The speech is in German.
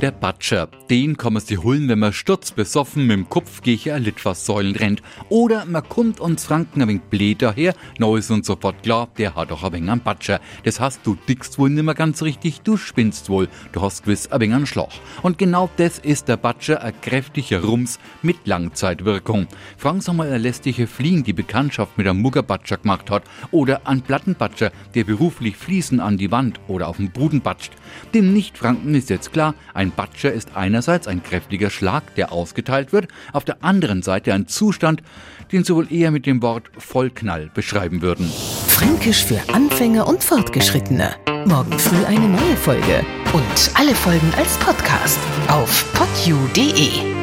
der Batscher, den kann man sich holen, wenn man sturzbesoffen mit dem Kopf gegen ein Litfaßsäulen rennt. Oder man kommt uns Franken ein wenig blöd daher, neu ist uns sofort klar, der hat doch ein wenig einen Batscher. Das heißt, du dickst wohl nicht mehr ganz richtig, du spinnst wohl, du hast gewiss ein wenig einen Schloch. Und genau das ist der Batscher, ein kräftiger Rums mit Langzeitwirkung. Frank sag mal, ein lästige Fliehen, die Bekanntschaft mit einem Muggerbatscher gemacht hat. Oder ein Plattenbatscher, der beruflich Fliesen an die Wand oder auf den Boden batscht. Dem Nicht-Franken ist jetzt klar, ein ein Batscher ist einerseits ein kräftiger Schlag, der ausgeteilt wird, auf der anderen Seite ein Zustand, den sie wohl eher mit dem Wort Vollknall beschreiben würden. Fränkisch für Anfänger und Fortgeschrittene. Morgen früh eine neue Folge. Und alle Folgen als Podcast auf podu.de.